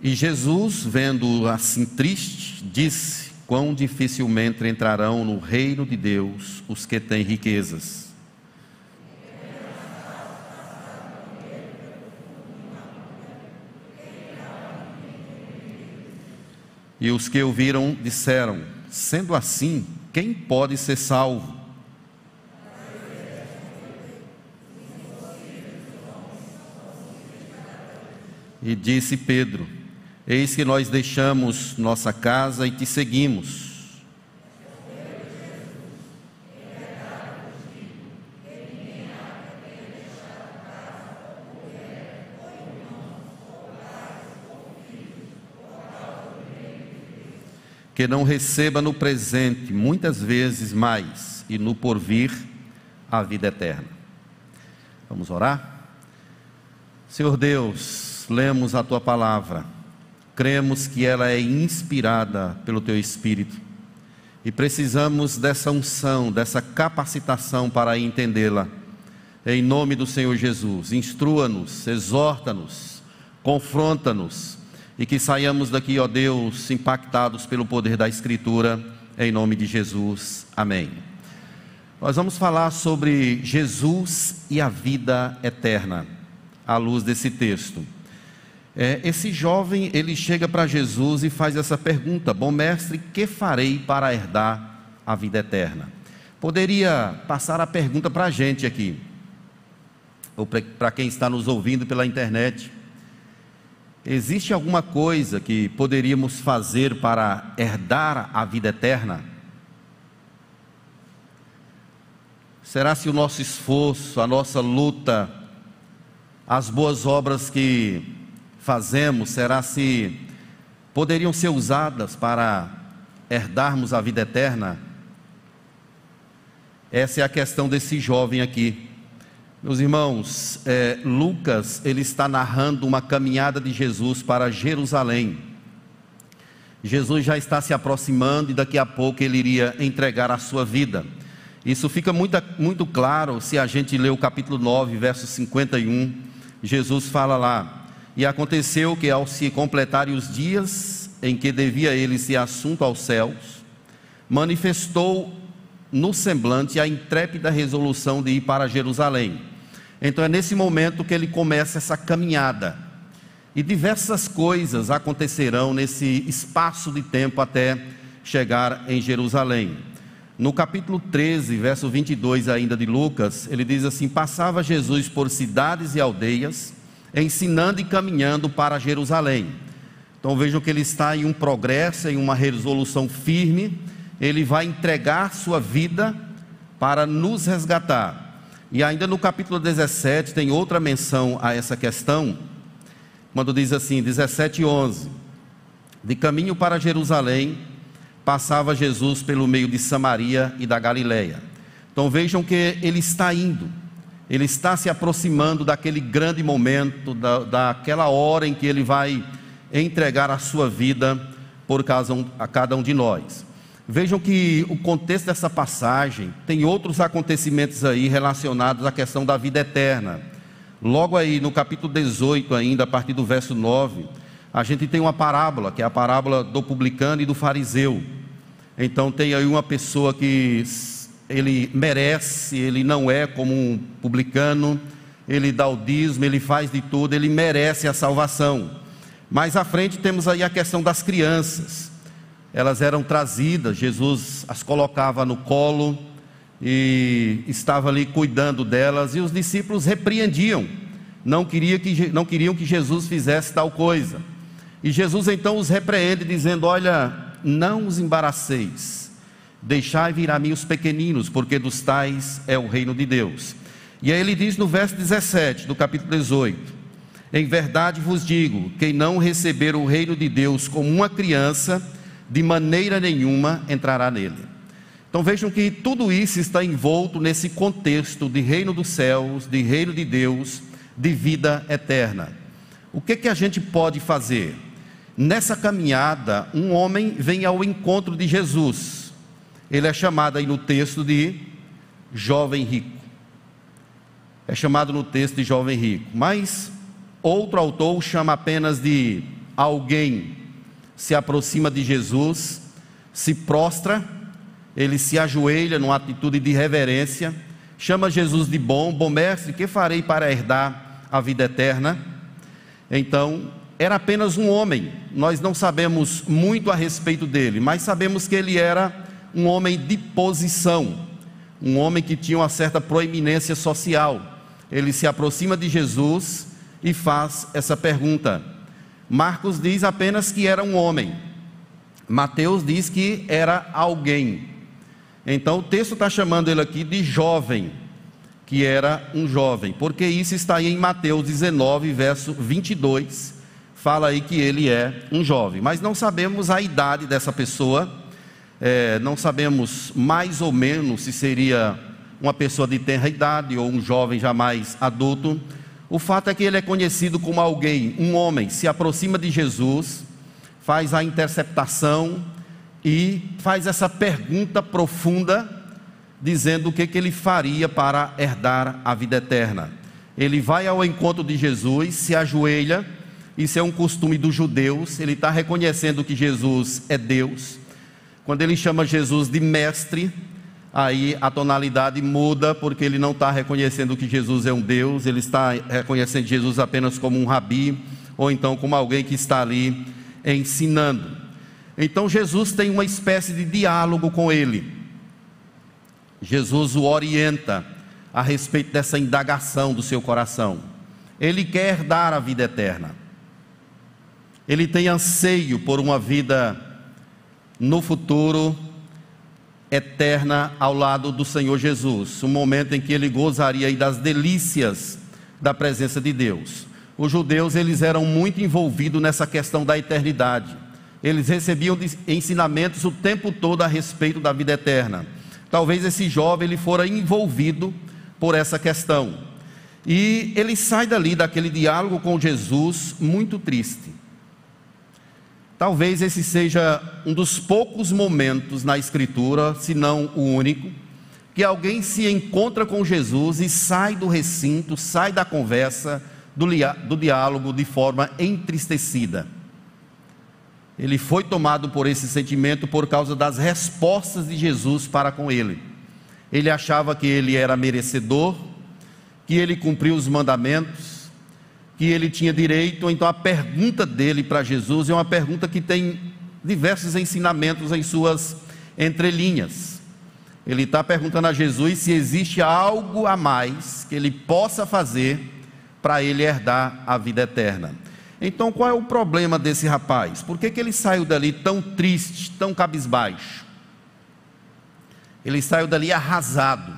E Jesus, vendo assim triste, disse: Quão dificilmente entrarão no reino de Deus os que têm riquezas. E os que ouviram disseram: Sendo assim, quem pode ser salvo? E disse Pedro: Eis que nós deixamos nossa casa e te seguimos. que não receba no presente muitas vezes mais e no porvir a vida eterna. Vamos orar? Senhor Deus, lemos a tua palavra, cremos que ela é inspirada pelo teu Espírito e precisamos dessa unção, dessa capacitação para entendê-la. Em nome do Senhor Jesus, instrua-nos, exorta-nos, confronta-nos e que saiamos daqui, ó Deus, impactados pelo poder da Escritura, em nome de Jesus. Amém. Nós vamos falar sobre Jesus e a vida eterna, à luz desse texto. É, esse jovem, ele chega para Jesus e faz essa pergunta: Bom mestre, que farei para herdar a vida eterna? Poderia passar a pergunta para a gente aqui, ou para quem está nos ouvindo pela internet. Existe alguma coisa que poderíamos fazer para herdar a vida eterna? Será se o nosso esforço, a nossa luta, as boas obras que fazemos, será se poderiam ser usadas para herdarmos a vida eterna? Essa é a questão desse jovem aqui. Meus irmãos, é, Lucas ele está narrando uma caminhada de Jesus para Jerusalém. Jesus já está se aproximando e daqui a pouco ele iria entregar a sua vida. Isso fica muito, muito claro se a gente ler o capítulo 9, verso 51. Jesus fala lá: E aconteceu que ao se completarem os dias em que devia ele ser assunto aos céus, manifestou no semblante a intrépida resolução de ir para Jerusalém então é nesse momento que ele começa essa caminhada. E diversas coisas acontecerão nesse espaço de tempo até chegar em Jerusalém. No capítulo 13, verso 22 ainda de Lucas, ele diz assim: Passava Jesus por cidades e aldeias, ensinando e caminhando para Jerusalém. Então vejam que ele está em um progresso, em uma resolução firme, ele vai entregar sua vida para nos resgatar. E ainda no capítulo 17 tem outra menção a essa questão, quando diz assim, 17 e 11: De caminho para Jerusalém, passava Jesus pelo meio de Samaria e da Galileia. Então vejam que ele está indo, ele está se aproximando daquele grande momento, da, daquela hora em que ele vai entregar a sua vida por cada a cada um de nós. Vejam que o contexto dessa passagem tem outros acontecimentos aí relacionados à questão da vida eterna. Logo aí no capítulo 18, ainda, a partir do verso 9, a gente tem uma parábola, que é a parábola do publicano e do fariseu. Então tem aí uma pessoa que ele merece, ele não é como um publicano, ele dá o dízimo, ele faz de tudo, ele merece a salvação. Mais à frente temos aí a questão das crianças elas eram trazidas, Jesus as colocava no colo e estava ali cuidando delas, e os discípulos repreendiam, não, queria que, não queriam que Jesus fizesse tal coisa. E Jesus então os repreende, dizendo: Olha, não os embaraceis, deixai vir a mim os pequeninos, porque dos tais é o reino de Deus. E aí ele diz no verso 17 do capítulo 18: Em verdade vos digo: quem não receber o reino de Deus como uma criança, de maneira nenhuma entrará nele. Então vejam que tudo isso está envolto nesse contexto de reino dos céus, de reino de Deus, de vida eterna. O que que a gente pode fazer? Nessa caminhada, um homem vem ao encontro de Jesus. Ele é chamado aí no texto de jovem rico. É chamado no texto de jovem rico, mas outro autor chama apenas de alguém se aproxima de Jesus, se prostra, ele se ajoelha numa atitude de reverência, chama Jesus de bom, bom mestre, que farei para herdar a vida eterna? Então, era apenas um homem, nós não sabemos muito a respeito dele, mas sabemos que ele era um homem de posição, um homem que tinha uma certa proeminência social. Ele se aproxima de Jesus e faz essa pergunta. Marcos diz apenas que era um homem, Mateus diz que era alguém. Então o texto está chamando ele aqui de jovem, que era um jovem, porque isso está aí em Mateus 19, verso 22. Fala aí que ele é um jovem, mas não sabemos a idade dessa pessoa, é, não sabemos mais ou menos se seria uma pessoa de tenra idade ou um jovem jamais adulto. O fato é que ele é conhecido como alguém, um homem, se aproxima de Jesus, faz a interceptação e faz essa pergunta profunda, dizendo o que, que ele faria para herdar a vida eterna. Ele vai ao encontro de Jesus, se ajoelha, isso é um costume dos judeus, ele está reconhecendo que Jesus é Deus. Quando ele chama Jesus de mestre, aí a tonalidade muda, porque ele não está reconhecendo que Jesus é um Deus, ele está reconhecendo Jesus apenas como um rabi, ou então como alguém que está ali ensinando. Então Jesus tem uma espécie de diálogo com ele. Jesus o orienta a respeito dessa indagação do seu coração. Ele quer dar a vida eterna. Ele tem anseio por uma vida no futuro eterna ao lado do Senhor Jesus, um momento em que ele gozaria das delícias da presença de Deus. Os judeus eles eram muito envolvidos nessa questão da eternidade. Eles recebiam ensinamentos o tempo todo a respeito da vida eterna. Talvez esse jovem ele fora envolvido por essa questão. E ele sai dali daquele diálogo com Jesus muito triste. Talvez esse seja um dos poucos momentos na Escritura, se não o único, que alguém se encontra com Jesus e sai do recinto, sai da conversa, do, do diálogo de forma entristecida. Ele foi tomado por esse sentimento por causa das respostas de Jesus para com ele. Ele achava que ele era merecedor, que ele cumpriu os mandamentos, que ele tinha direito, então a pergunta dele para Jesus é uma pergunta que tem diversos ensinamentos em suas entrelinhas. Ele está perguntando a Jesus se existe algo a mais que ele possa fazer para ele herdar a vida eterna. Então, qual é o problema desse rapaz? Por que, que ele saiu dali tão triste, tão cabisbaixo? Ele saiu dali arrasado.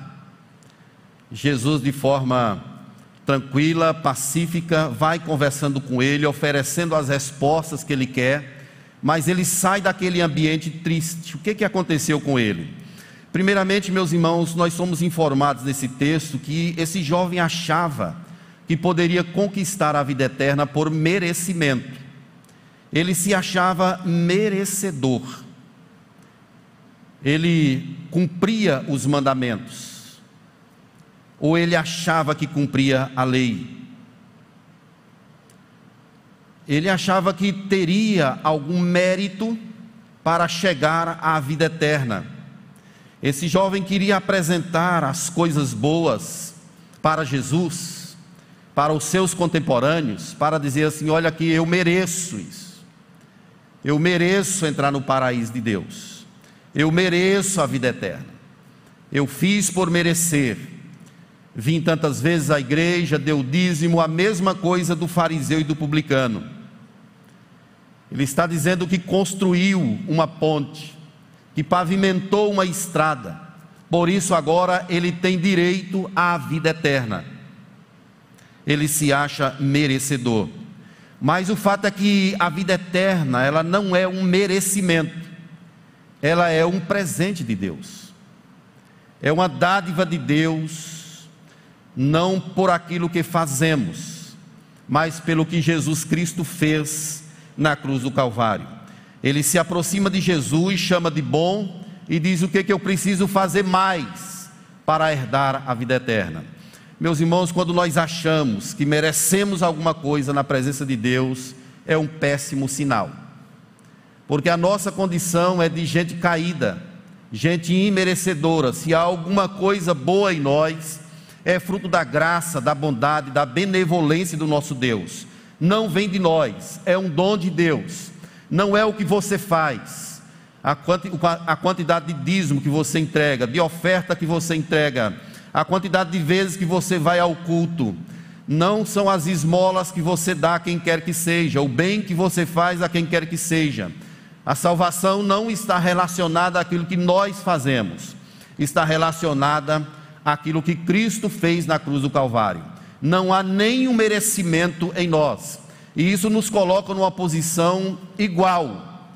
Jesus, de forma tranquila, pacífica, vai conversando com ele, oferecendo as respostas que ele quer, mas ele sai daquele ambiente triste. O que, que aconteceu com ele? Primeiramente, meus irmãos, nós somos informados nesse texto que esse jovem achava que poderia conquistar a vida eterna por merecimento. Ele se achava merecedor. Ele cumpria os mandamentos ou ele achava que cumpria a lei. Ele achava que teria algum mérito para chegar à vida eterna. Esse jovem queria apresentar as coisas boas para Jesus, para os seus contemporâneos, para dizer assim: olha aqui, eu mereço isso, eu mereço entrar no paraíso de Deus, eu mereço a vida eterna, eu fiz por merecer, Vim tantas vezes à igreja, deu dízimo, a mesma coisa do fariseu e do publicano. Ele está dizendo que construiu uma ponte, que pavimentou uma estrada, por isso agora ele tem direito à vida eterna. Ele se acha merecedor. Mas o fato é que a vida eterna, ela não é um merecimento, ela é um presente de Deus, é uma dádiva de Deus não por aquilo que fazemos, mas pelo que Jesus Cristo fez na cruz do Calvário. Ele se aproxima de Jesus, chama de bom e diz o que, que eu preciso fazer mais para herdar a vida eterna. Meus irmãos, quando nós achamos que merecemos alguma coisa na presença de Deus, é um péssimo sinal. Porque a nossa condição é de gente caída, gente imerecedora. Se há alguma coisa boa em nós, é fruto da graça, da bondade, da benevolência do nosso Deus. Não vem de nós, é um dom de Deus. Não é o que você faz, a quantidade de dízimo que você entrega, de oferta que você entrega, a quantidade de vezes que você vai ao culto, não são as esmolas que você dá a quem quer que seja, o bem que você faz a quem quer que seja. A salvação não está relacionada àquilo que nós fazemos, está relacionada àquilo que Cristo fez na cruz do Calvário. Não há nenhum merecimento em nós, e isso nos coloca numa posição igual.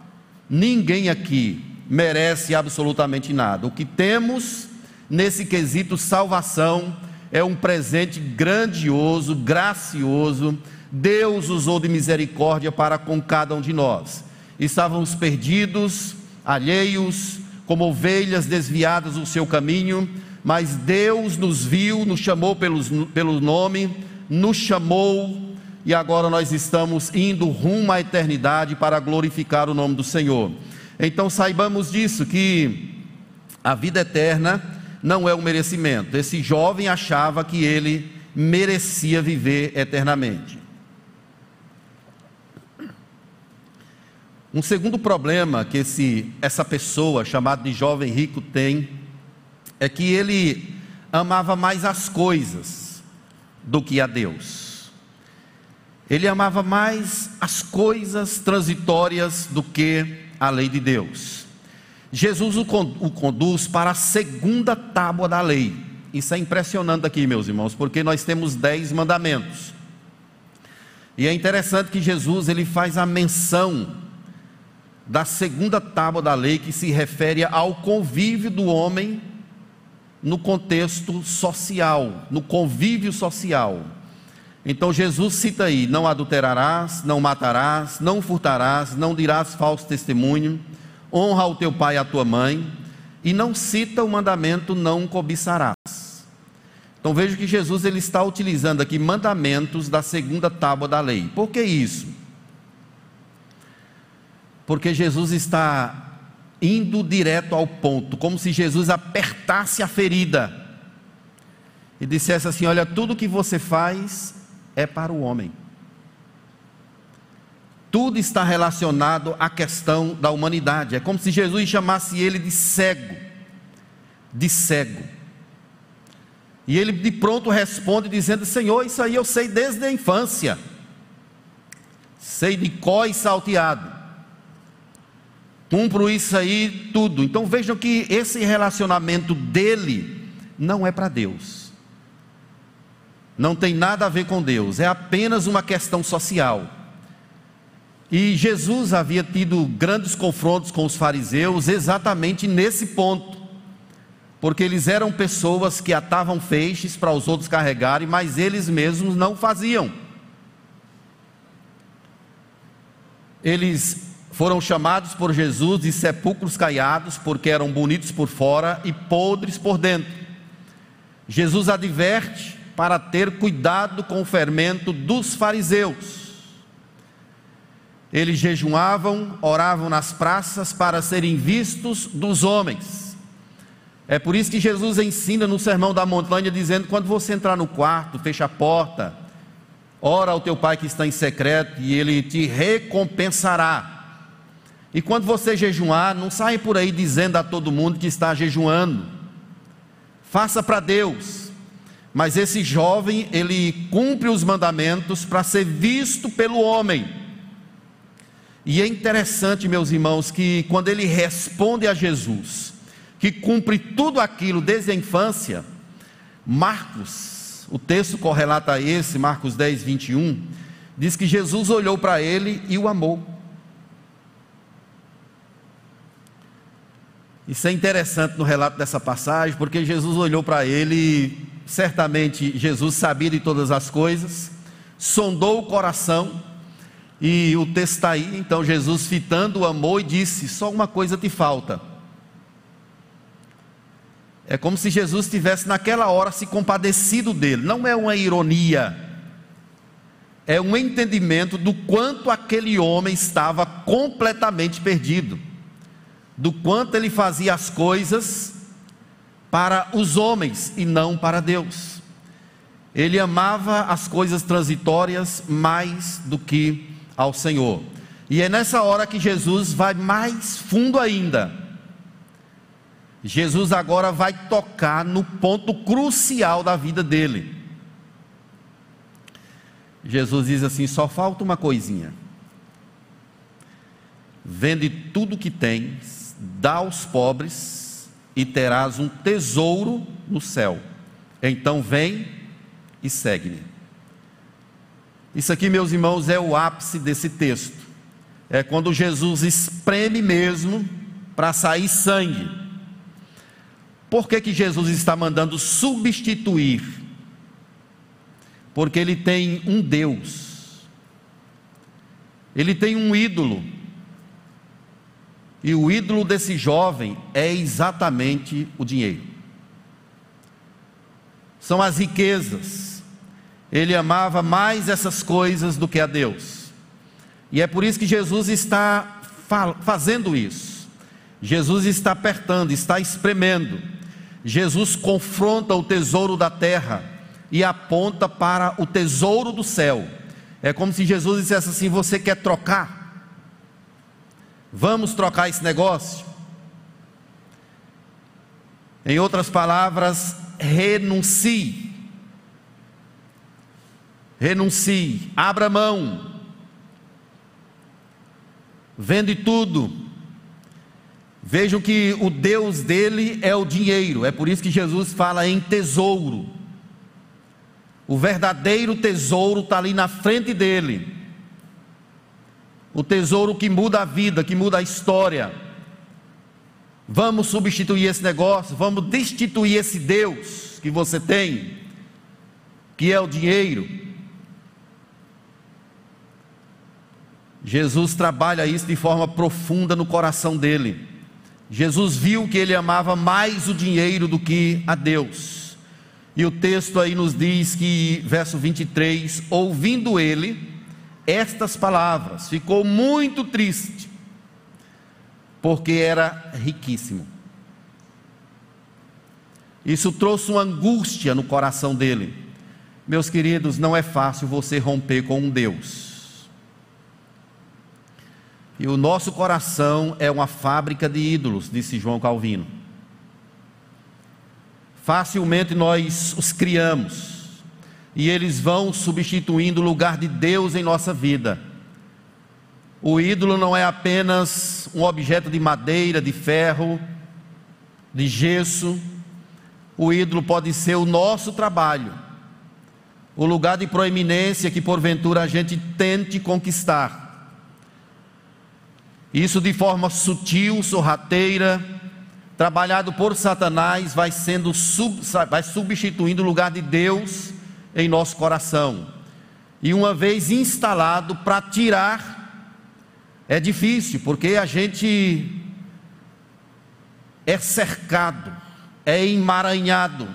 Ninguém aqui merece absolutamente nada. O que temos nesse quesito salvação, é um presente grandioso, gracioso. Deus usou de misericórdia para com cada um de nós. Estávamos perdidos, alheios, como ovelhas desviadas do seu caminho, mas Deus nos viu, nos chamou pelos, pelo nome, nos chamou e agora nós estamos indo rumo à eternidade para glorificar o nome do Senhor. Então saibamos disso, que a vida eterna não é um merecimento. Esse jovem achava que ele merecia viver eternamente. Um segundo problema que esse, essa pessoa chamada de jovem rico tem é que ele amava mais as coisas do que a Deus. Ele amava mais as coisas transitórias do que a lei de Deus. Jesus o conduz para a segunda tábua da lei. Isso é impressionante aqui, meus irmãos, porque nós temos dez mandamentos. E é interessante que Jesus ele faz a menção da segunda tábua da lei que se refere ao convívio do homem no contexto social, no convívio social. Então Jesus cita aí: não adulterarás, não matarás, não furtarás, não dirás falso testemunho honra o teu pai e a tua mãe, e não cita o mandamento não cobiçarás. Então veja que Jesus ele está utilizando aqui mandamentos da segunda tábua da lei. Por que isso? Porque Jesus está indo direto ao ponto, como se Jesus apertasse a ferida e dissesse assim: Olha, tudo que você faz é para o homem tudo está relacionado à questão da humanidade. É como se Jesus chamasse ele de cego, de cego. E ele de pronto responde dizendo: Senhor, isso aí eu sei desde a infância, sei de có e salteado, cumpro isso aí tudo. Então vejam que esse relacionamento dele não é para Deus, não tem nada a ver com Deus, é apenas uma questão social. E Jesus havia tido grandes confrontos com os fariseus exatamente nesse ponto, porque eles eram pessoas que atavam feixes para os outros carregarem, mas eles mesmos não faziam. Eles foram chamados por Jesus de sepulcros caiados, porque eram bonitos por fora e podres por dentro. Jesus adverte para ter cuidado com o fermento dos fariseus eles jejuavam, oravam nas praças para serem vistos dos homens. É por isso que Jesus ensina no Sermão da Montanha, dizendo: quando você entrar no quarto, fecha a porta, ora ao teu pai que está em secreto e ele te recompensará. E quando você jejuar, não saia por aí dizendo a todo mundo que está jejuando. Faça para Deus. Mas esse jovem, ele cumpre os mandamentos para ser visto pelo homem. E é interessante, meus irmãos, que quando ele responde a Jesus, que cumpre tudo aquilo desde a infância, Marcos, o texto correlata a esse, Marcos 10, 21, diz que Jesus olhou para ele e o amou. Isso é interessante no relato dessa passagem, porque Jesus olhou para ele, certamente Jesus sabia de todas as coisas, sondou o coração, e o texto está aí, então Jesus fitando o amor e disse: Só uma coisa te falta. É como se Jesus tivesse naquela hora se compadecido dele, não é uma ironia. é um entendimento do quanto aquele homem estava completamente perdido, do quanto ele fazia as coisas para os homens e não para Deus. Ele amava as coisas transitórias mais do que ao Senhor. E é nessa hora que Jesus vai mais fundo ainda. Jesus agora vai tocar no ponto crucial da vida dele. Jesus diz assim: só falta uma coisinha. Vende tudo que tens, dá aos pobres e terás um tesouro no céu. Então vem e segue-me. Isso aqui, meus irmãos, é o ápice desse texto. É quando Jesus espreme mesmo para sair sangue. Por que, que Jesus está mandando substituir porque ele tem um Deus, ele tem um ídolo, e o ídolo desse jovem é exatamente o dinheiro, são as riquezas, ele amava mais essas coisas do que a Deus, e é por isso que Jesus está fazendo isso, Jesus está apertando, está espremendo, Jesus confronta o tesouro da terra, e aponta para o tesouro do céu. É como se Jesus dissesse assim: Você quer trocar? Vamos trocar esse negócio? Em outras palavras, renuncie. Renuncie, abra mão. Vende tudo. Vejam que o Deus dele é o dinheiro, é por isso que Jesus fala em tesouro. O verdadeiro tesouro está ali na frente dele. O tesouro que muda a vida, que muda a história. Vamos substituir esse negócio, vamos destituir esse Deus que você tem, que é o dinheiro. Jesus trabalha isso de forma profunda no coração dele. Jesus viu que ele amava mais o dinheiro do que a Deus. E o texto aí nos diz que, verso 23, ouvindo ele estas palavras, ficou muito triste, porque era riquíssimo. Isso trouxe uma angústia no coração dele. Meus queridos, não é fácil você romper com um Deus. E o nosso coração é uma fábrica de ídolos, disse João Calvino facilmente nós os criamos e eles vão substituindo o lugar de Deus em nossa vida. O ídolo não é apenas um objeto de madeira, de ferro, de gesso. O ídolo pode ser o nosso trabalho, o lugar de proeminência que porventura a gente tente conquistar. Isso de forma sutil, sorrateira, trabalhado por Satanás, vai sendo vai substituindo o lugar de Deus em nosso coração. E uma vez instalado para tirar é difícil, porque a gente é cercado, é emaranhado,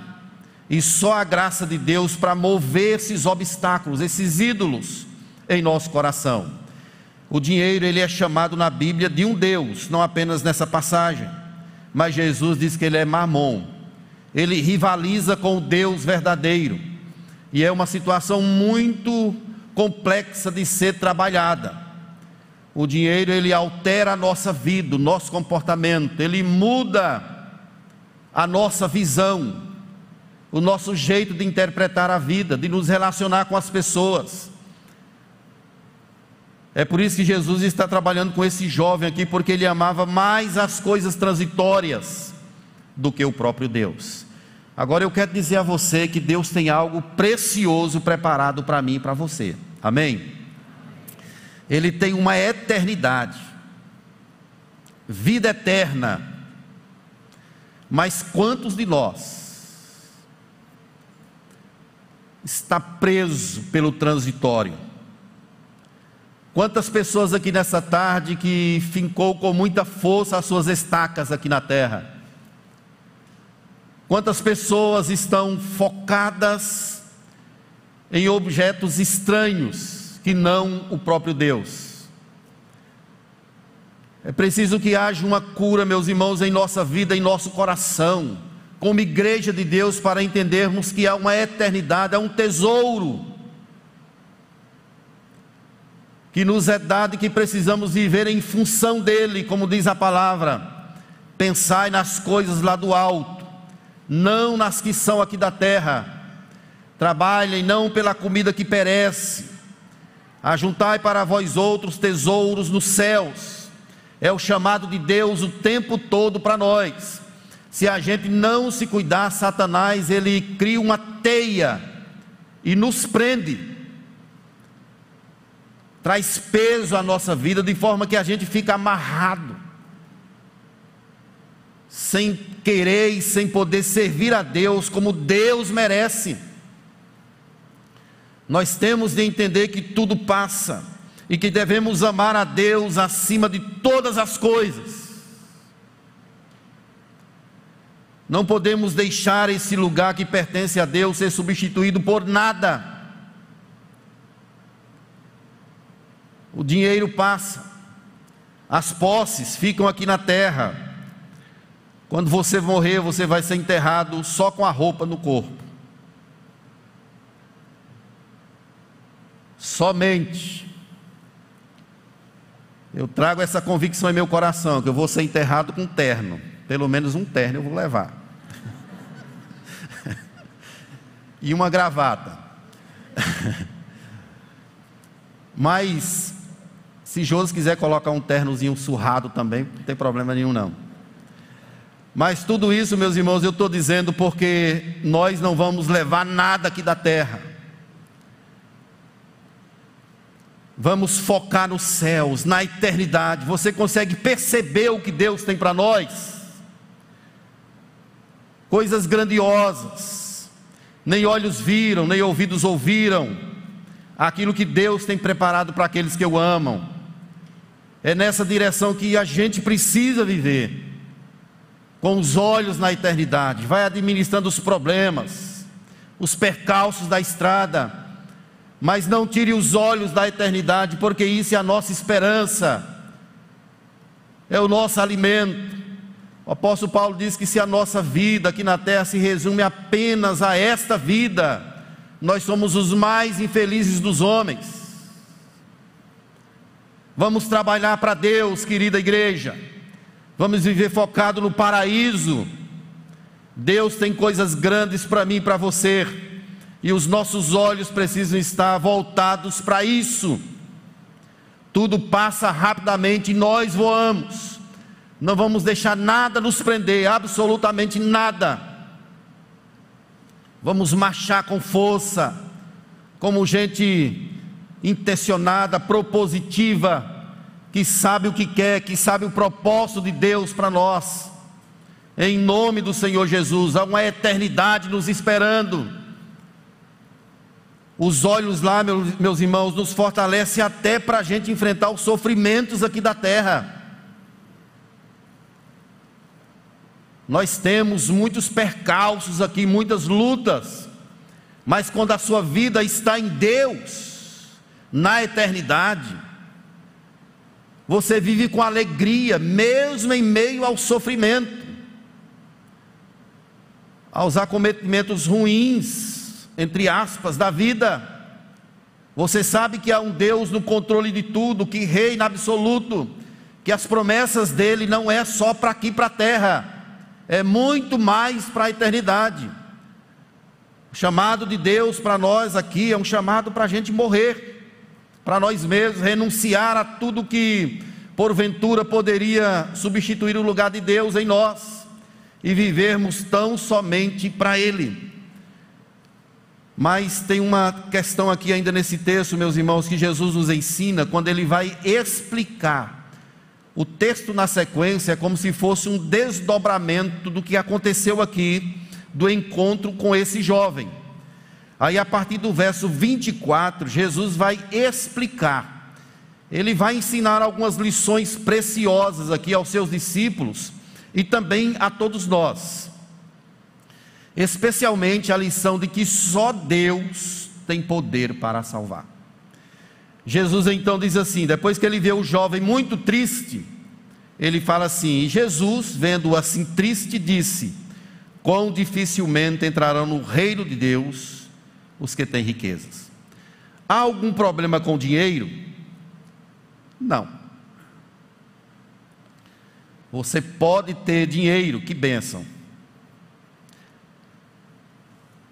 e só a graça de Deus para mover esses obstáculos, esses ídolos em nosso coração. O dinheiro ele é chamado na Bíblia de um Deus, não apenas nessa passagem mas Jesus diz que ele é mamon. Ele rivaliza com o Deus verdadeiro. E é uma situação muito complexa de ser trabalhada. O dinheiro ele altera a nossa vida, o nosso comportamento, ele muda a nossa visão, o nosso jeito de interpretar a vida, de nos relacionar com as pessoas. É por isso que Jesus está trabalhando com esse jovem aqui, porque ele amava mais as coisas transitórias do que o próprio Deus. Agora eu quero dizer a você que Deus tem algo precioso preparado para mim e para você. Amém? Ele tem uma eternidade, vida eterna. Mas quantos de nós está preso pelo transitório? Quantas pessoas aqui nessa tarde que fincou com muita força as suas estacas aqui na terra? Quantas pessoas estão focadas em objetos estranhos, que não o próprio Deus. É preciso que haja uma cura, meus irmãos, em nossa vida, em nosso coração, como igreja de Deus, para entendermos que há uma eternidade, há um tesouro que nos é dado e que precisamos viver em função dele, como diz a palavra. Pensai nas coisas lá do alto, não nas que são aqui da terra. Trabalhem não pela comida que perece, ajuntai para vós outros tesouros nos céus. É o chamado de Deus o tempo todo para nós. Se a gente não se cuidar, Satanás ele cria uma teia e nos prende traz peso à nossa vida, de forma que a gente fica amarrado, sem querer e sem poder servir a Deus como Deus merece. Nós temos de entender que tudo passa e que devemos amar a Deus acima de todas as coisas. Não podemos deixar esse lugar que pertence a Deus ser substituído por nada. O dinheiro passa, as posses ficam aqui na terra. Quando você morrer, você vai ser enterrado só com a roupa no corpo. Somente. Eu trago essa convicção em meu coração, que eu vou ser enterrado com terno. Pelo menos um terno eu vou levar. e uma gravata. Mas se Josi quiser colocar um ternozinho surrado também, não tem problema nenhum não. Mas tudo isso, meus irmãos, eu estou dizendo porque nós não vamos levar nada aqui da terra. Vamos focar nos céus, na eternidade. Você consegue perceber o que Deus tem para nós? Coisas grandiosas. Nem olhos viram, nem ouvidos ouviram. Aquilo que Deus tem preparado para aqueles que o amam. É nessa direção que a gente precisa viver, com os olhos na eternidade. Vai administrando os problemas, os percalços da estrada, mas não tire os olhos da eternidade, porque isso é a nossa esperança, é o nosso alimento. O apóstolo Paulo diz que se a nossa vida aqui na terra se resume apenas a esta vida, nós somos os mais infelizes dos homens. Vamos trabalhar para Deus, querida igreja. Vamos viver focado no paraíso. Deus tem coisas grandes para mim e para você. E os nossos olhos precisam estar voltados para isso. Tudo passa rapidamente e nós voamos. Não vamos deixar nada nos prender, absolutamente nada. Vamos marchar com força, como gente intencionada, propositiva, que sabe o que quer, que sabe o propósito de Deus para nós. Em nome do Senhor Jesus, há uma eternidade nos esperando. Os olhos lá, meus irmãos, nos fortalece até para a gente enfrentar os sofrimentos aqui da terra. Nós temos muitos percalços aqui, muitas lutas, mas quando a sua vida está em Deus, na eternidade, você vive com alegria, mesmo em meio ao sofrimento, aos acometimentos ruins, entre aspas, da vida. Você sabe que há um Deus no controle de tudo, que reina absoluto, que as promessas dele não é só para aqui, para a terra, é muito mais para a eternidade. O chamado de Deus para nós aqui é um chamado para a gente morrer para nós mesmos, renunciar a tudo que porventura poderia substituir o lugar de Deus em nós e vivermos tão somente para Ele. Mas tem uma questão aqui ainda nesse texto, meus irmãos, que Jesus nos ensina quando ele vai explicar. O texto na sequência é como se fosse um desdobramento do que aconteceu aqui, do encontro com esse jovem. Aí, a partir do verso 24, Jesus vai explicar, ele vai ensinar algumas lições preciosas aqui aos seus discípulos e também a todos nós, especialmente a lição de que só Deus tem poder para salvar. Jesus então diz assim: depois que ele vê o jovem muito triste, ele fala assim: e Jesus, vendo-o assim triste, disse: Quão dificilmente entrarão no reino de Deus os que têm riquezas. Há algum problema com dinheiro? Não. Você pode ter dinheiro, que bênção.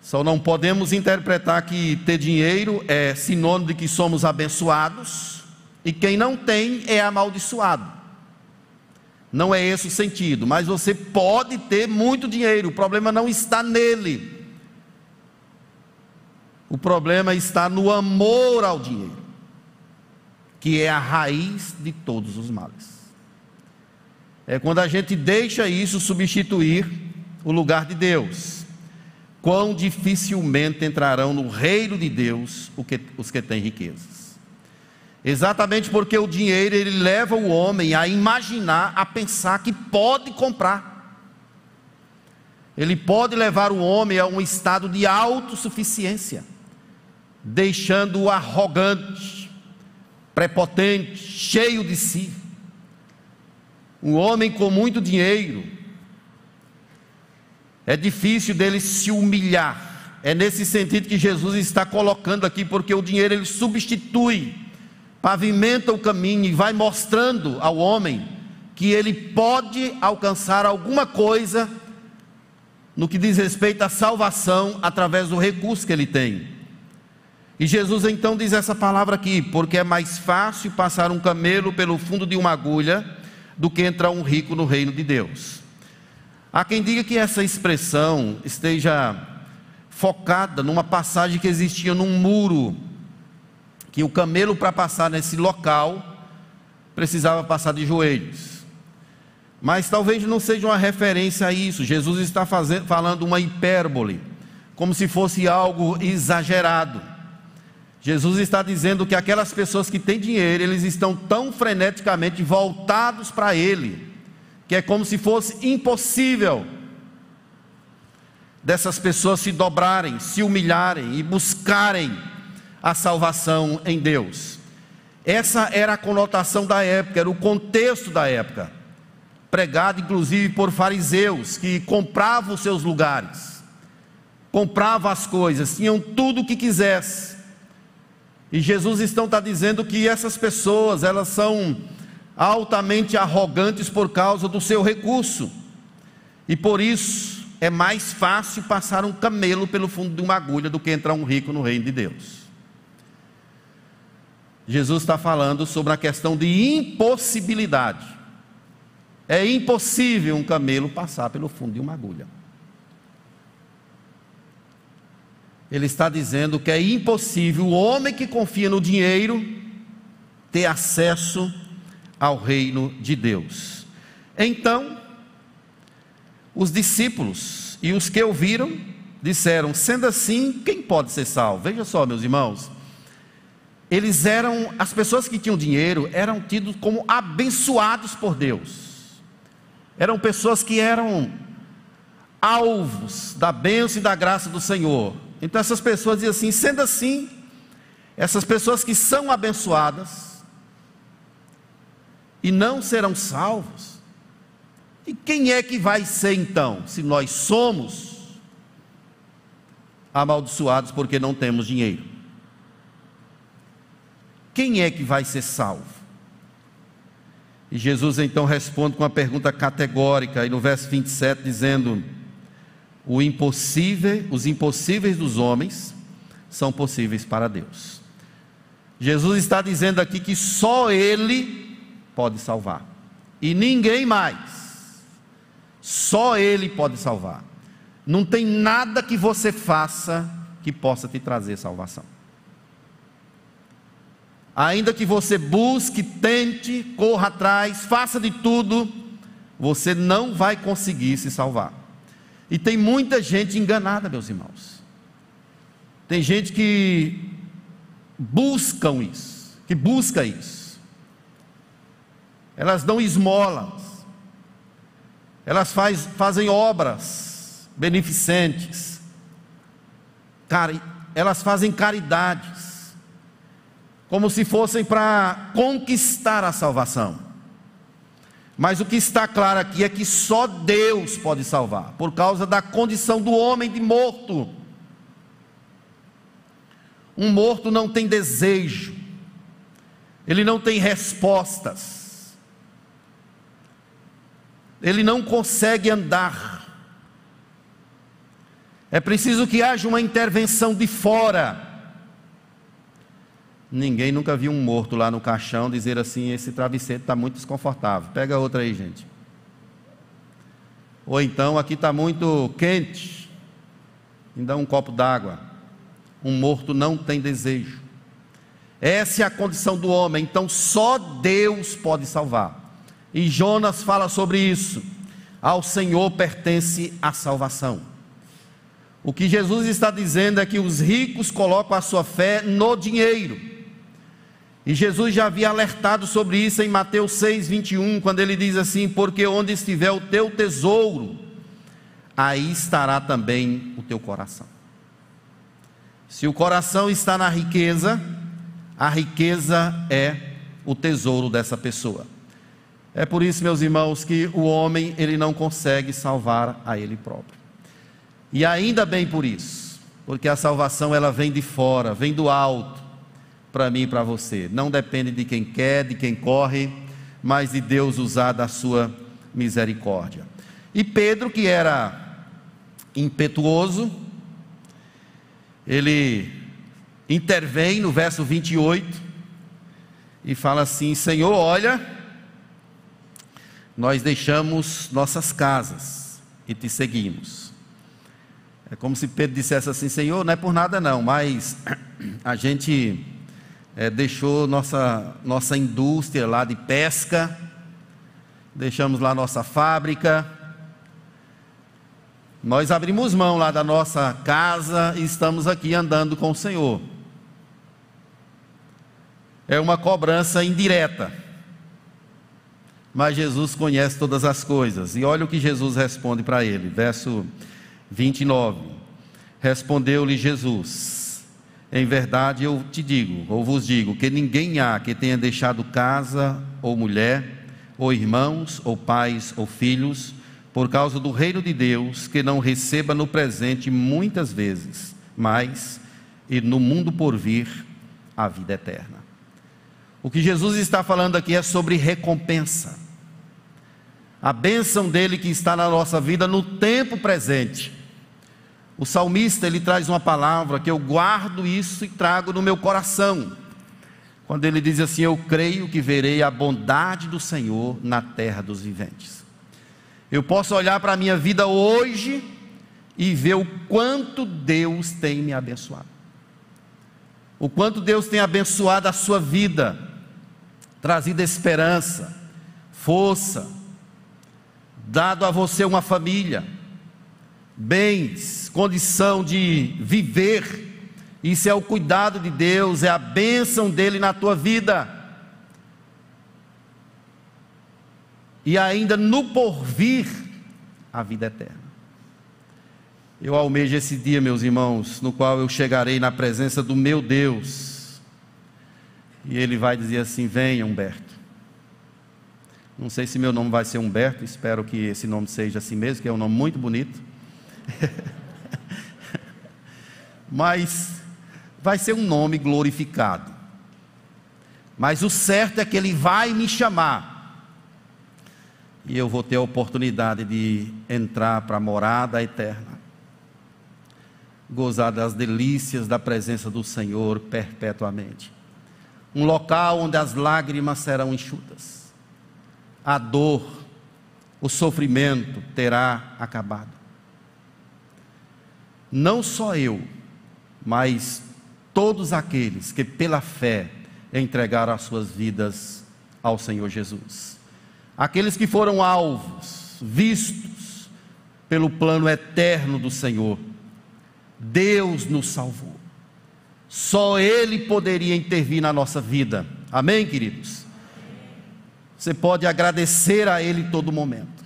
Só não podemos interpretar que ter dinheiro é sinônimo de que somos abençoados e quem não tem é amaldiçoado. Não é esse o sentido, mas você pode ter muito dinheiro, o problema não está nele. O problema está no amor ao dinheiro, que é a raiz de todos os males. É quando a gente deixa isso substituir o lugar de Deus. Quão dificilmente entrarão no reino de Deus os que têm riquezas. Exatamente porque o dinheiro ele leva o homem a imaginar, a pensar que pode comprar. Ele pode levar o homem a um estado de autossuficiência, deixando-o arrogante, prepotente, cheio de si um homem com muito dinheiro, é difícil dele se humilhar. É nesse sentido que Jesus está colocando aqui, porque o dinheiro ele substitui, pavimenta o caminho e vai mostrando ao homem que ele pode alcançar alguma coisa no que diz respeito à salvação através do recurso que ele tem. E Jesus então diz essa palavra aqui, porque é mais fácil passar um camelo pelo fundo de uma agulha do que entrar um rico no reino de Deus. Há quem diga que essa expressão esteja focada numa passagem que existia num muro, que o camelo para passar nesse local precisava passar de joelhos. Mas talvez não seja uma referência a isso. Jesus está fazendo, falando uma hipérbole, como se fosse algo exagerado. Jesus está dizendo que aquelas pessoas que têm dinheiro, eles estão tão freneticamente voltados para Ele, que é como se fosse impossível dessas pessoas se dobrarem, se humilharem e buscarem a salvação em Deus. Essa era a conotação da época, era o contexto da época, pregado inclusive por fariseus que compravam os seus lugares, compravam as coisas, tinham tudo o que quisesse e Jesus então está dizendo que essas pessoas, elas são altamente arrogantes por causa do seu recurso. E por isso é mais fácil passar um camelo pelo fundo de uma agulha do que entrar um rico no reino de Deus. Jesus está falando sobre a questão de impossibilidade. É impossível um camelo passar pelo fundo de uma agulha. Ele está dizendo que é impossível o homem que confia no dinheiro ter acesso ao reino de Deus. Então, os discípulos e os que ouviram disseram: sendo assim, quem pode ser salvo? Veja só, meus irmãos. Eles eram, as pessoas que tinham dinheiro eram tidos como abençoados por Deus. Eram pessoas que eram alvos da bênção e da graça do Senhor. Então essas pessoas dizem assim: sendo assim, essas pessoas que são abençoadas e não serão salvos, e quem é que vai ser então, se nós somos amaldiçoados porque não temos dinheiro? Quem é que vai ser salvo? E Jesus então responde com uma pergunta categórica, aí no verso 27, dizendo: o impossível, os impossíveis dos homens são possíveis para Deus. Jesus está dizendo aqui que só Ele pode salvar, e ninguém mais. Só Ele pode salvar. Não tem nada que você faça que possa te trazer salvação. Ainda que você busque, tente, corra atrás, faça de tudo, você não vai conseguir se salvar. E tem muita gente enganada, meus irmãos. Tem gente que buscam isso, que busca isso. Elas dão esmolas. Elas faz, fazem obras beneficentes. Cara, elas fazem caridades. como se fossem para conquistar a salvação. Mas o que está claro aqui é que só Deus pode salvar, por causa da condição do homem de morto. Um morto não tem desejo, ele não tem respostas, ele não consegue andar. É preciso que haja uma intervenção de fora. Ninguém nunca viu um morto lá no caixão dizer assim: esse travesseiro está muito desconfortável. Pega outra aí, gente. Ou então, aqui está muito quente. Me dá um copo d'água. Um morto não tem desejo. Essa é a condição do homem. Então, só Deus pode salvar. E Jonas fala sobre isso. Ao Senhor pertence a salvação. O que Jesus está dizendo é que os ricos colocam a sua fé no dinheiro. E Jesus já havia alertado sobre isso em Mateus 6, 21, quando ele diz assim: Porque onde estiver o teu tesouro, aí estará também o teu coração. Se o coração está na riqueza, a riqueza é o tesouro dessa pessoa. É por isso, meus irmãos, que o homem ele não consegue salvar a ele próprio. E ainda bem por isso, porque a salvação ela vem de fora, vem do alto para mim e para você. Não depende de quem quer, de quem corre, mas de Deus usar da sua misericórdia. E Pedro, que era impetuoso, ele intervém no verso 28 e fala assim: Senhor, olha, nós deixamos nossas casas e te seguimos. É como se Pedro dissesse assim: Senhor, não é por nada não, mas a gente é, deixou nossa, nossa indústria lá de pesca, deixamos lá nossa fábrica. Nós abrimos mão lá da nossa casa e estamos aqui andando com o Senhor. É uma cobrança indireta. Mas Jesus conhece todas as coisas. E olha o que Jesus responde para ele, verso 29. Respondeu-lhe Jesus: em verdade eu te digo, ou vos digo, que ninguém há que tenha deixado casa, ou mulher, ou irmãos, ou pais, ou filhos, por causa do reino de Deus, que não receba no presente muitas vezes, mas e no mundo por vir a vida eterna. O que Jesus está falando aqui é sobre recompensa. A bênção dele que está na nossa vida no tempo presente o salmista ele traz uma palavra que eu guardo isso e trago no meu coração. Quando ele diz assim: Eu creio que verei a bondade do Senhor na terra dos viventes. Eu posso olhar para a minha vida hoje e ver o quanto Deus tem me abençoado. O quanto Deus tem abençoado a sua vida, trazido esperança, força, dado a você uma família bens, condição de viver. Isso é o cuidado de Deus, é a bênção dele na tua vida. E ainda no porvir, a vida eterna. Eu almejo esse dia, meus irmãos, no qual eu chegarei na presença do meu Deus. E ele vai dizer assim: Venha, Humberto. Não sei se meu nome vai ser Humberto, espero que esse nome seja assim mesmo, que é um nome muito bonito. Mas vai ser um nome glorificado. Mas o certo é que ele vai me chamar. E eu vou ter a oportunidade de entrar para a morada eterna. Gozar das delícias da presença do Senhor perpetuamente. Um local onde as lágrimas serão enxutas. A dor, o sofrimento terá acabado não só eu, mas todos aqueles que pela fé entregaram as suas vidas ao Senhor Jesus. Aqueles que foram alvos, vistos pelo plano eterno do Senhor. Deus nos salvou. Só Ele poderia intervir na nossa vida. Amém, queridos? Você pode agradecer a Ele todo momento.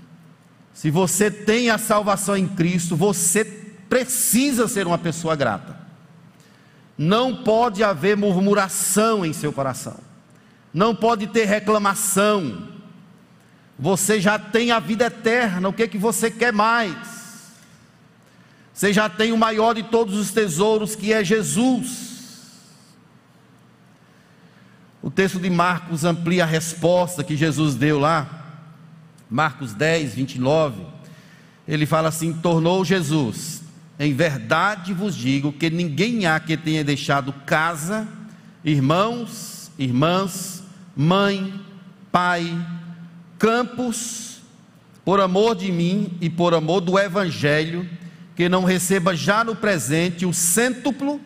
Se você tem a salvação em Cristo, você precisa ser uma pessoa grata. Não pode haver murmuração em seu coração, não pode ter reclamação. Você já tem a vida eterna, o que, é que você quer mais? Você já tem o maior de todos os tesouros, que é Jesus. O texto de Marcos amplia a resposta que Jesus deu lá. Marcos 10, 29. Ele fala assim: Tornou Jesus, em verdade vos digo que ninguém há que tenha deixado casa, irmãos, irmãs, mãe, pai, campos, por amor de mim e por amor do Evangelho que não receba já no presente o cêntuplo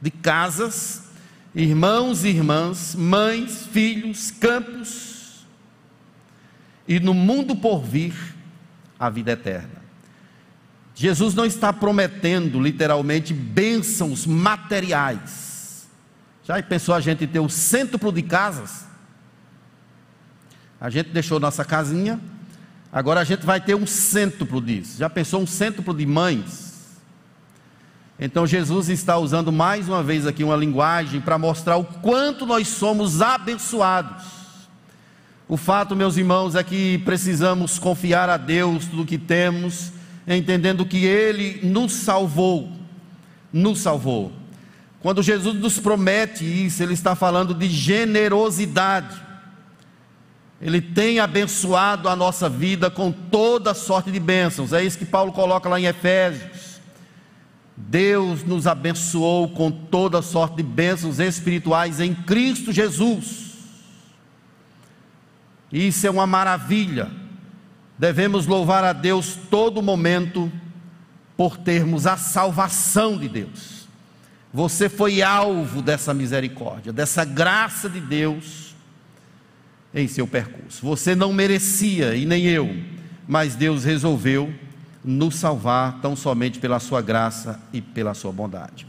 de casas, irmãos e irmãs, mães, filhos, campos, e no mundo por vir a vida eterna. Jesus não está prometendo literalmente bênçãos materiais. Já pensou a gente ter o cêntuplo de casas? A gente deixou nossa casinha, Agora a gente vai ter um cêntuplo disso. Já pensou um cêntuplo de mães? Então Jesus está usando mais uma vez aqui uma linguagem para mostrar o quanto nós somos abençoados. O fato, meus irmãos, é que precisamos confiar a Deus tudo o que temos, entendendo que Ele nos salvou. Nos salvou. Quando Jesus nos promete isso, Ele está falando de generosidade. Ele tem abençoado a nossa vida com toda sorte de bênçãos. É isso que Paulo coloca lá em Efésios. Deus nos abençoou com toda sorte de bênçãos espirituais em Cristo Jesus. Isso é uma maravilha. Devemos louvar a Deus todo momento por termos a salvação de Deus. Você foi alvo dessa misericórdia, dessa graça de Deus em seu percurso. Você não merecia e nem eu, mas Deus resolveu nos salvar tão somente pela sua graça e pela sua bondade.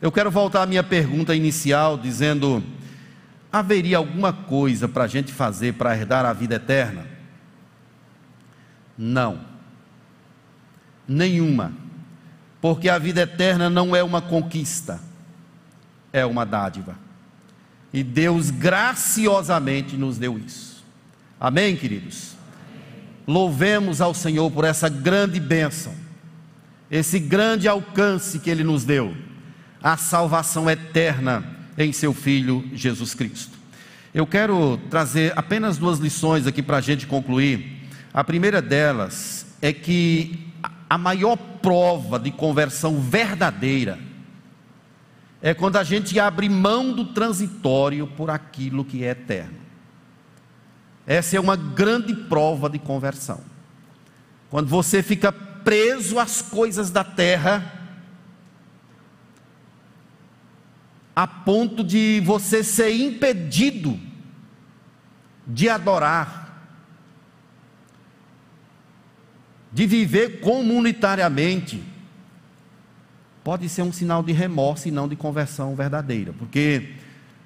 Eu quero voltar à minha pergunta inicial, dizendo: haveria alguma coisa para a gente fazer para herdar a vida eterna? Não, nenhuma, porque a vida eterna não é uma conquista, é uma dádiva. E Deus graciosamente nos deu isso. Amém, queridos? Louvemos ao Senhor por essa grande bênção, esse grande alcance que Ele nos deu, a salvação eterna em Seu Filho Jesus Cristo. Eu quero trazer apenas duas lições aqui para a gente concluir. A primeira delas é que a maior prova de conversão verdadeira é quando a gente abre mão do transitório por aquilo que é eterno. Essa é uma grande prova de conversão. Quando você fica preso às coisas da terra, a ponto de você ser impedido de adorar, de viver comunitariamente, pode ser um sinal de remorso e não de conversão verdadeira, porque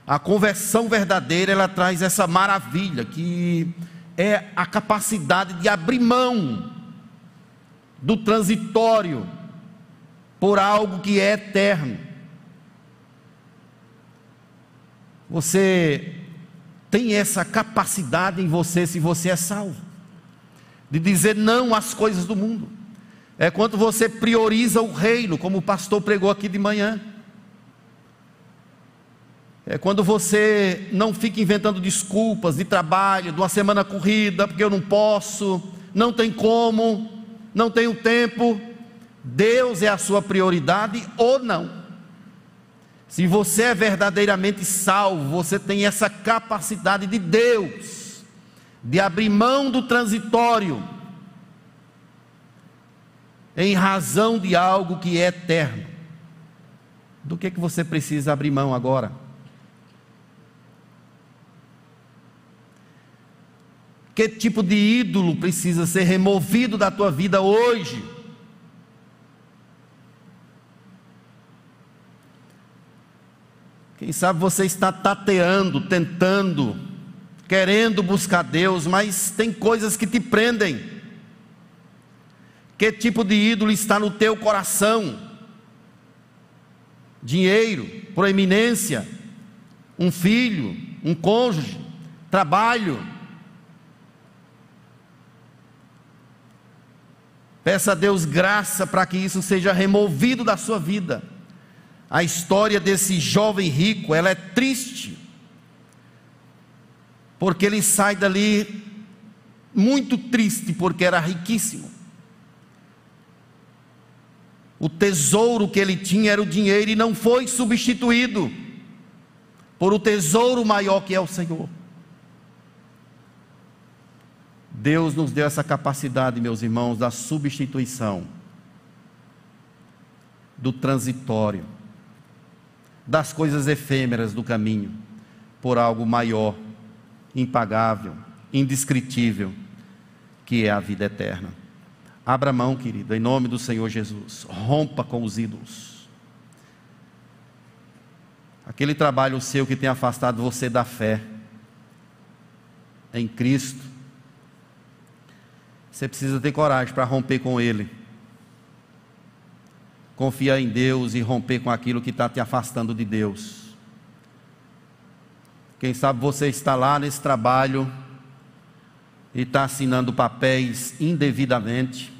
a conversão verdadeira ela traz essa maravilha que é a capacidade de abrir mão do transitório por algo que é eterno. Você tem essa capacidade em você se você é salvo, de dizer não às coisas do mundo é quando você prioriza o reino, como o pastor pregou aqui de manhã. É quando você não fica inventando desculpas de trabalho, de uma semana corrida, porque eu não posso, não tem como, não tenho tempo. Deus é a sua prioridade ou não. Se você é verdadeiramente salvo, você tem essa capacidade de Deus, de abrir mão do transitório em razão de algo que é eterno. Do que, que você precisa abrir mão agora? Que tipo de ídolo precisa ser removido da tua vida hoje? Quem sabe você está tateando, tentando, querendo buscar Deus, mas tem coisas que te prendem. Que tipo de ídolo está no teu coração? dinheiro, proeminência, um filho, um cônjuge, trabalho. Peça a Deus graça para que isso seja removido da sua vida. A história desse jovem rico, ela é triste. Porque ele sai dali muito triste porque era riquíssimo. O tesouro que ele tinha era o dinheiro e não foi substituído por o tesouro maior que é o Senhor. Deus nos deu essa capacidade, meus irmãos, da substituição, do transitório, das coisas efêmeras do caminho, por algo maior, impagável, indescritível, que é a vida eterna. Abra mão, querido, em nome do Senhor Jesus. Rompa com os ídolos. Aquele trabalho seu que tem afastado você da fé em Cristo. Você precisa ter coragem para romper com ele. Confiar em Deus e romper com aquilo que está te afastando de Deus. Quem sabe você está lá nesse trabalho e está assinando papéis indevidamente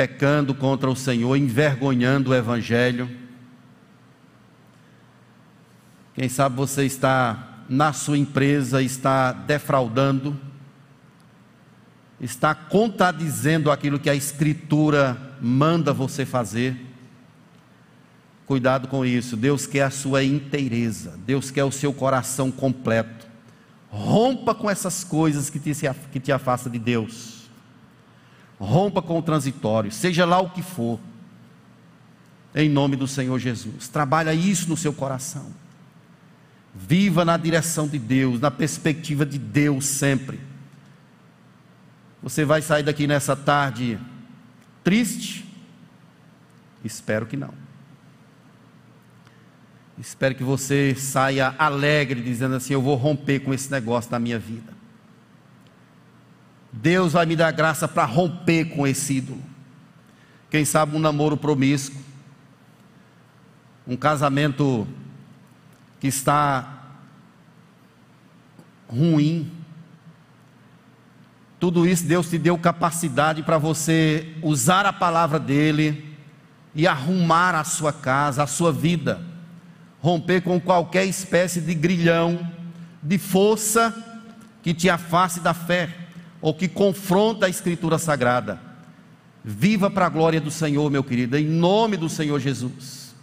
pecando contra o Senhor, envergonhando o Evangelho. Quem sabe você está na sua empresa, está defraudando, está contradizendo aquilo que a Escritura manda você fazer. Cuidado com isso, Deus quer a sua inteireza, Deus quer o seu coração completo. Rompa com essas coisas que te, que te afasta de Deus rompa com o transitório, seja lá o que for, em nome do Senhor Jesus. Trabalha isso no seu coração. Viva na direção de Deus, na perspectiva de Deus sempre. Você vai sair daqui nessa tarde triste? Espero que não. Espero que você saia alegre, dizendo assim: Eu vou romper com esse negócio da minha vida. Deus vai me dar graça para romper com esse ídolo. Quem sabe um namoro promíscuo, um casamento que está ruim. Tudo isso Deus te deu capacidade para você usar a palavra dele e arrumar a sua casa, a sua vida, romper com qualquer espécie de grilhão, de força que te afaste da fé ou que confronta a Escritura Sagrada. Viva para a glória do Senhor, meu querido, em nome do Senhor Jesus.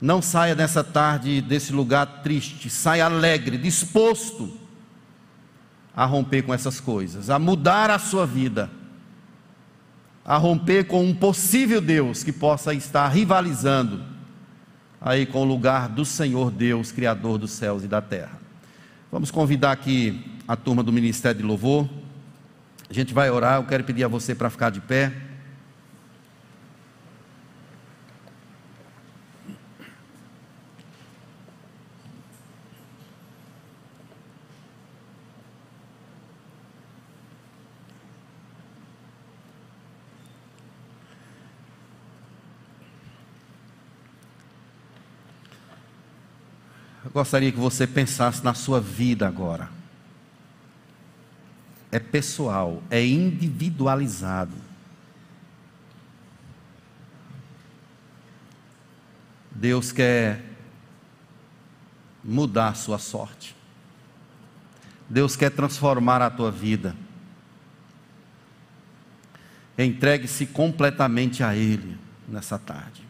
Não saia nessa tarde desse lugar triste, saia alegre, disposto a romper com essas coisas, a mudar a sua vida, a romper com um possível Deus que possa estar rivalizando aí com o lugar do Senhor Deus, Criador dos céus e da terra. Vamos convidar aqui a turma do Ministério de Louvor. A gente vai orar. Eu quero pedir a você para ficar de pé. Gostaria que você pensasse na sua vida agora é pessoal, é individualizado. Deus quer mudar a sua sorte. Deus quer transformar a tua vida. Entregue-se completamente a Ele nessa tarde.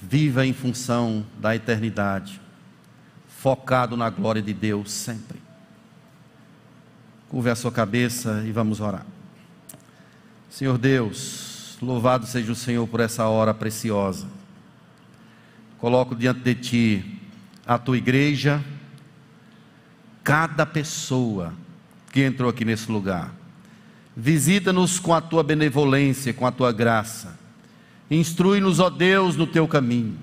Viva em função da eternidade, focado na glória de Deus sempre. Curve a sua cabeça e vamos orar. Senhor Deus, louvado seja o Senhor por essa hora preciosa. Coloco diante de Ti a Tua igreja, cada pessoa que entrou aqui nesse lugar. Visita-nos com a Tua benevolência, com a Tua graça. Instrui-nos, ó Deus, no Teu caminho.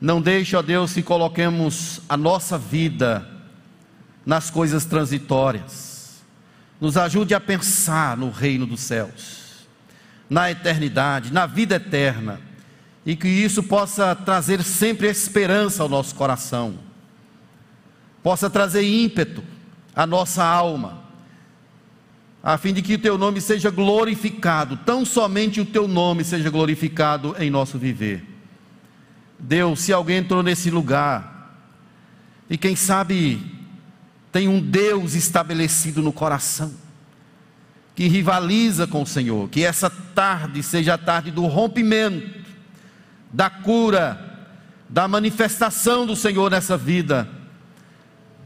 Não deixe, ó Deus, que coloquemos a nossa vida nas coisas transitórias. Nos ajude a pensar no reino dos céus. na eternidade, na vida eterna, e que isso possa trazer sempre esperança ao nosso coração, possa trazer ímpeto à nossa alma, a fim de que o teu nome seja glorificado, tão somente o teu nome seja glorificado em nosso viver. Deus, se alguém entrou nesse lugar, e quem sabe tem um Deus estabelecido no coração, que rivaliza com o Senhor, que essa tarde seja a tarde do rompimento, da cura, da manifestação do Senhor nessa vida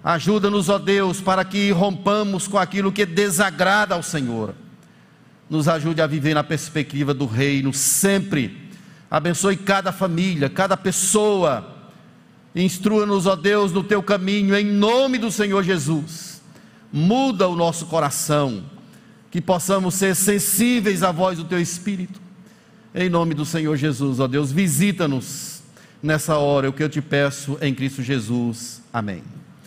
Ajuda-nos, ó Deus, para que rompamos com aquilo que desagrada ao Senhor. Nos ajude a viver na perspectiva do reino sempre. Abençoe cada família, cada pessoa. Instrua-nos, ó Deus, no teu caminho, em nome do Senhor Jesus. Muda o nosso coração, que possamos ser sensíveis à voz do teu Espírito. Em nome do Senhor Jesus, ó Deus, visita-nos nessa hora, é o que eu te peço em Cristo Jesus. Amém.